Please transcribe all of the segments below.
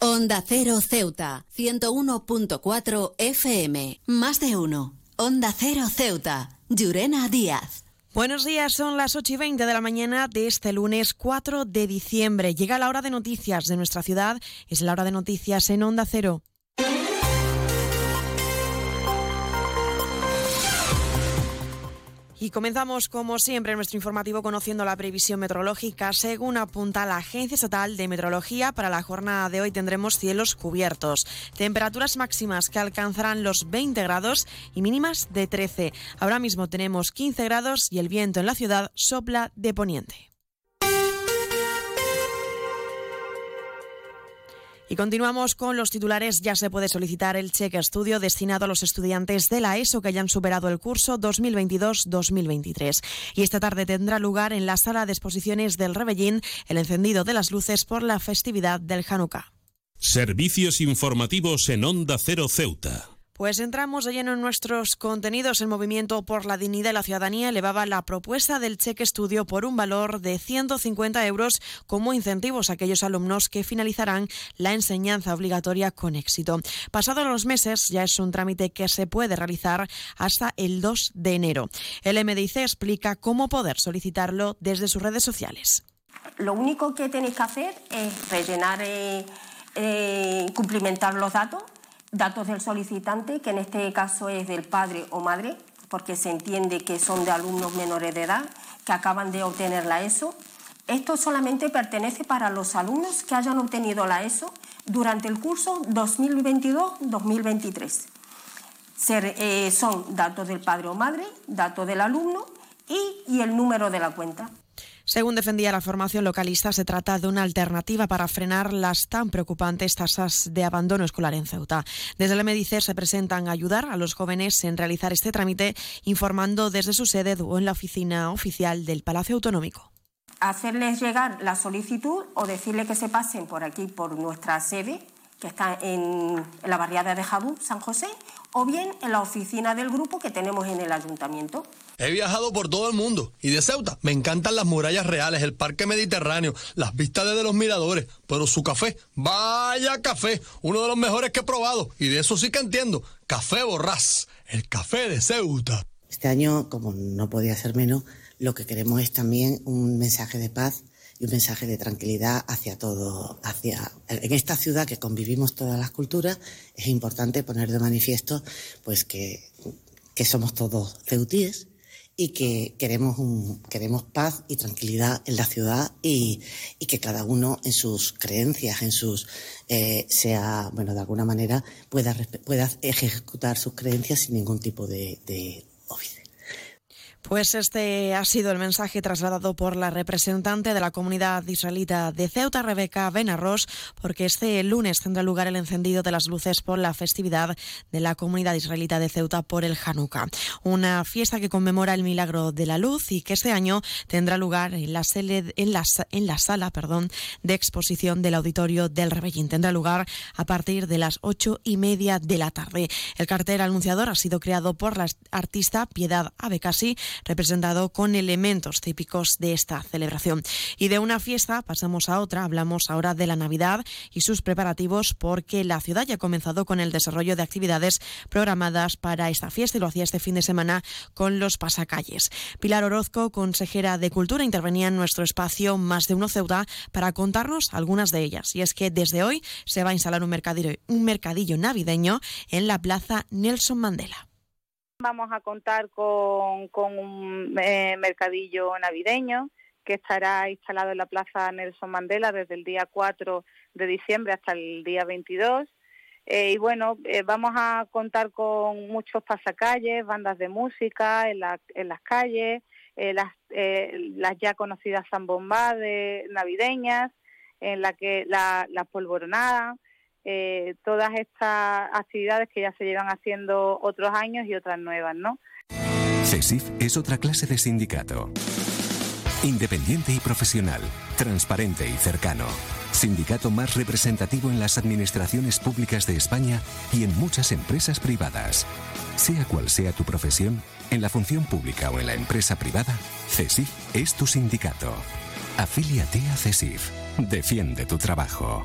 Onda Cero Ceuta, 101.4 FM. Más de uno. Onda Cero Ceuta. Llurena Díaz. Buenos días, son las 8 y 20 de la mañana de este lunes 4 de diciembre. Llega la hora de noticias de nuestra ciudad. Es la hora de noticias en Onda Cero. Y comenzamos, como siempre, nuestro informativo conociendo la previsión meteorológica. Según apunta la Agencia Estatal de Meteorología, para la jornada de hoy tendremos cielos cubiertos, temperaturas máximas que alcanzarán los 20 grados y mínimas de 13. Ahora mismo tenemos 15 grados y el viento en la ciudad sopla de poniente. Y continuamos con los titulares. Ya se puede solicitar el cheque estudio destinado a los estudiantes de la ESO que hayan superado el curso 2022-2023. Y esta tarde tendrá lugar en la sala de exposiciones del Rebellín el encendido de las luces por la festividad del Hanukkah. Servicios informativos en Onda Cero Ceuta. Pues entramos de lleno en nuestros contenidos. El Movimiento por la Dignidad y la Ciudadanía elevaba la propuesta del cheque estudio por un valor de 150 euros como incentivos a aquellos alumnos que finalizarán la enseñanza obligatoria con éxito. Pasados los meses, ya es un trámite que se puede realizar hasta el 2 de enero. El MDIC explica cómo poder solicitarlo desde sus redes sociales. Lo único que tenéis que hacer es rellenar, eh, eh, cumplimentar los datos datos del solicitante, que en este caso es del padre o madre, porque se entiende que son de alumnos menores de edad que acaban de obtener la ESO. Esto solamente pertenece para los alumnos que hayan obtenido la ESO durante el curso 2022-2023. Eh, son datos del padre o madre, datos del alumno y el número de la cuenta. Según defendía la formación localista, se trata de una alternativa para frenar las tan preocupantes tasas de abandono escolar en Ceuta. Desde el MDIC se presentan ayudar a los jóvenes en realizar este trámite, informando desde su sede o en la oficina oficial del Palacio Autonómico hacerles llegar la solicitud o decirle que se pasen por aquí, por nuestra sede, que está en, la barriada de Jabú, San José, o bien en la oficina del grupo que tenemos en el ayuntamiento. He viajado por todo el mundo. Y de Ceuta me encantan las murallas reales, el parque mediterráneo, las vistas desde los miradores, pero su café, vaya café, uno de los mejores que he probado. Y de eso sí que entiendo, café borrás, el café de Ceuta. Este año, como no podía ser menos, lo que queremos es también un mensaje de paz y un mensaje de tranquilidad hacia todo, hacia en esta ciudad que convivimos todas las culturas, es importante poner de manifiesto pues que, que somos todos ceutíes y que queremos un, queremos paz y tranquilidad en la ciudad y, y que cada uno en sus creencias, en sus eh, sea, bueno, de alguna manera pueda, pueda ejecutar sus creencias sin ningún tipo de, de pues este ha sido el mensaje trasladado por la representante de la comunidad israelita de Ceuta, Rebeca Benarros, porque este lunes tendrá lugar el encendido de las luces por la festividad de la comunidad israelita de Ceuta por el Hanukkah. Una fiesta que conmemora el milagro de la luz y que este año tendrá lugar en la, sala perdón, de exposición del auditorio del Rebellín. Tendrá lugar a partir de las ocho y media de la tarde. El cartel anunciador ha sido creado por la artista Piedad Abecasi representado con elementos típicos de esta celebración. Y de una fiesta pasamos a otra, hablamos ahora de la Navidad y sus preparativos porque la ciudad ya ha comenzado con el desarrollo de actividades programadas para esta fiesta y lo hacía este fin de semana con los pasacalles. Pilar Orozco, consejera de Cultura, intervenía en nuestro espacio Más de Uno Ceuta para contarnos algunas de ellas. Y es que desde hoy se va a instalar un mercadillo, un mercadillo navideño en la Plaza Nelson Mandela. Vamos a contar con, un eh, mercadillo navideño que estará instalado en la Plaza Nelson Mandela desde el día 4 de diciembre hasta el día 22. Eh, y bueno, eh, vamos a contar con muchos pasacalles, bandas de música en, las calles, las, las ya conocidas zambombades navideñas, en la que la, la polvoronada, eh, todas estas actividades que ya se llevan haciendo otros años y otras nuevas, ¿no? CESIF es otra clase de sindicato. Independiente y profesional, transparente y cercano. Sindicato más representativo en las administraciones públicas de España y en muchas empresas privadas. Sea cual sea tu profesión, en la función pública o en la empresa privada, CESIF es tu sindicato. Afíliate a CESIF. Defiende tu trabajo.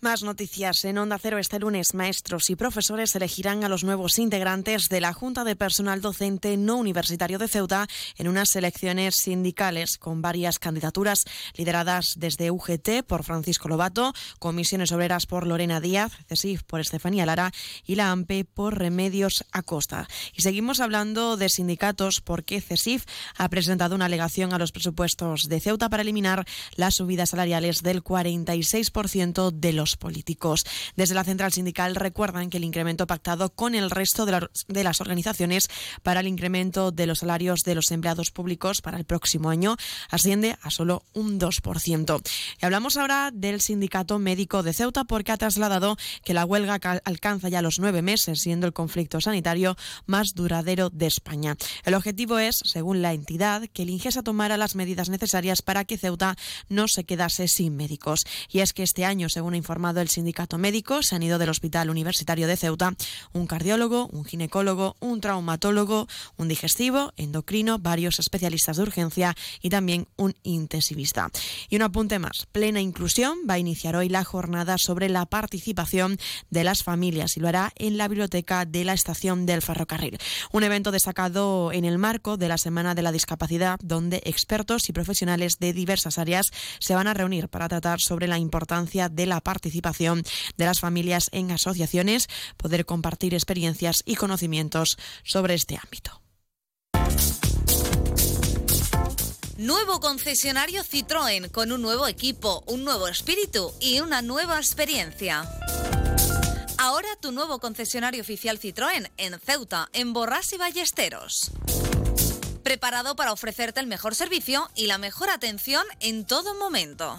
Más noticias. En Onda Cero este lunes, maestros y profesores elegirán a los nuevos integrantes de la Junta de Personal Docente No Universitario de Ceuta en unas elecciones sindicales con varias candidaturas lideradas desde UGT por Francisco Lobato, Comisiones Obreras por Lorena Díaz, CESIF por Estefanía Lara y la AMPE por Remedios Acosta. Y seguimos hablando de sindicatos porque CESIF ha presentado una alegación a los presupuestos de Ceuta para eliminar las subidas salariales del 46% de los políticos. Desde la central sindical recuerdan que el incremento pactado con el resto de, las organizaciones para el incremento de los salarios de los empleados públicos para el próximo año asciende a solo un 2%. Y hablamos ahora del sindicato médico de Ceuta porque ha trasladado que la huelga alcanza ya los nueve meses, siendo el conflicto sanitario más duradero de España. El objetivo es, según la entidad, que el Ingesa tomara las medidas necesarias para que Ceuta no se quedase sin médicos. Y es que este año, según ha el sindicato médico, se han ido del Hospital Universitario de Ceuta un cardiólogo, un ginecólogo, un traumatólogo, un digestivo, endocrino, varios especialistas de urgencia y también un intensivista. Y un apunte más, Plena Inclusión va a iniciar hoy la jornada sobre la participación de las familias y lo hará en la biblioteca de la estación del ferrocarril. Un evento destacado en el marco de la Semana de la Discapacidad, donde expertos y profesionales de diversas áreas se van a reunir para tratar sobre la importancia de la participación participación de las familias en asociaciones, poder compartir experiencias y conocimientos sobre este ámbito. Nuevo concesionario Citroën con un nuevo equipo, un nuevo espíritu y una nueva experiencia. Ahora tu nuevo concesionario oficial Citroën en Ceuta, en Borras y Ballesteros. Preparado para ofrecerte el mejor servicio y la mejor atención en todo momento.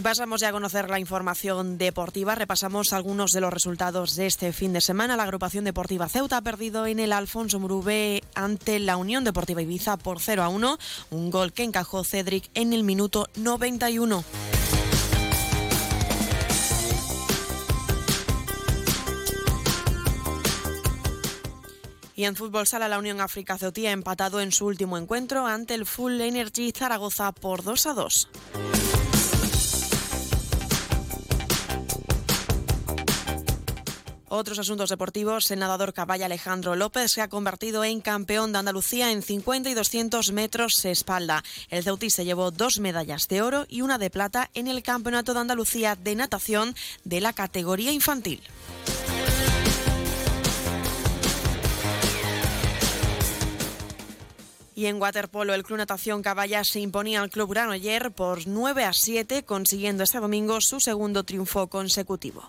Y pasamos ya a conocer la información deportiva. Repasamos algunos de los resultados de este fin de semana. La agrupación deportiva Ceuta ha perdido en el Alfonso Murube ante la Unión Deportiva Ibiza por 0 a 1. Un gol que encajó Cedric en el minuto 91. Y en fútbol sala, la Unión África Ceutí ha empatado en su último encuentro ante el Full Energy Zaragoza por 2 a 2. Otros asuntos deportivos, el nadador caballa Alejandro López se ha convertido en campeón de Andalucía en 50 y 200 metros espalda. El Ceutí se llevó dos medallas de oro y una de plata en el Campeonato de Andalucía de natación de la categoría infantil. Y en waterpolo, el Club Natación Caballa se imponía al Club Urano ayer por 9 a 7, consiguiendo este domingo su segundo triunfo consecutivo.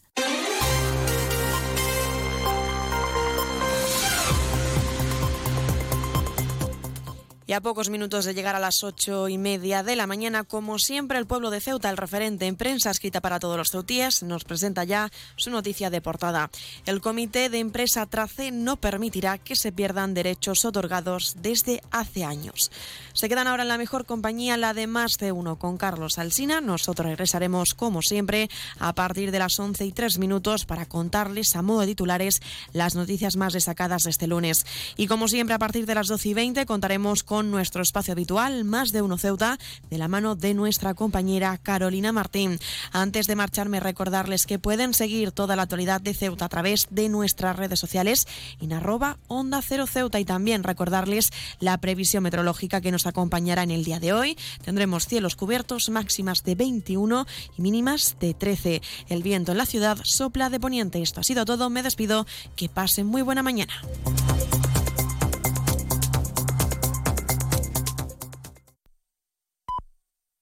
Y a pocos minutos de llegar a las ocho y media de la mañana, como siempre, el pueblo de Ceuta, el referente en prensa escrita para todos los ceutíes, nos presenta ya su noticia de portada. El comité de empresa Trace no permitirá que se pierdan derechos otorgados desde hace años. Se quedan ahora en la mejor compañía, la de más de uno, con Carlos Alsina. Nosotros regresaremos, como siempre, a partir de las once y tres minutos para contarles a modo de titulares las noticias más destacadas de este lunes. Y como siempre, a partir de las doce y veinte contaremos nuestro espacio habitual, Más de Uno Ceuta, de la mano de nuestra compañera Carolina Martín. Antes de marcharme, recordarles que pueden seguir toda la actualidad de Ceuta a través de nuestras redes sociales en arroba Onda Cero Ceuta y también recordarles la previsión meteorológica que nos acompañará en el día de hoy. Tendremos cielos cubiertos, máximas de 21 y mínimas de 13. El viento en la ciudad sopla de poniente. Esto ha sido todo. Me despido. Que pasen muy buena mañana.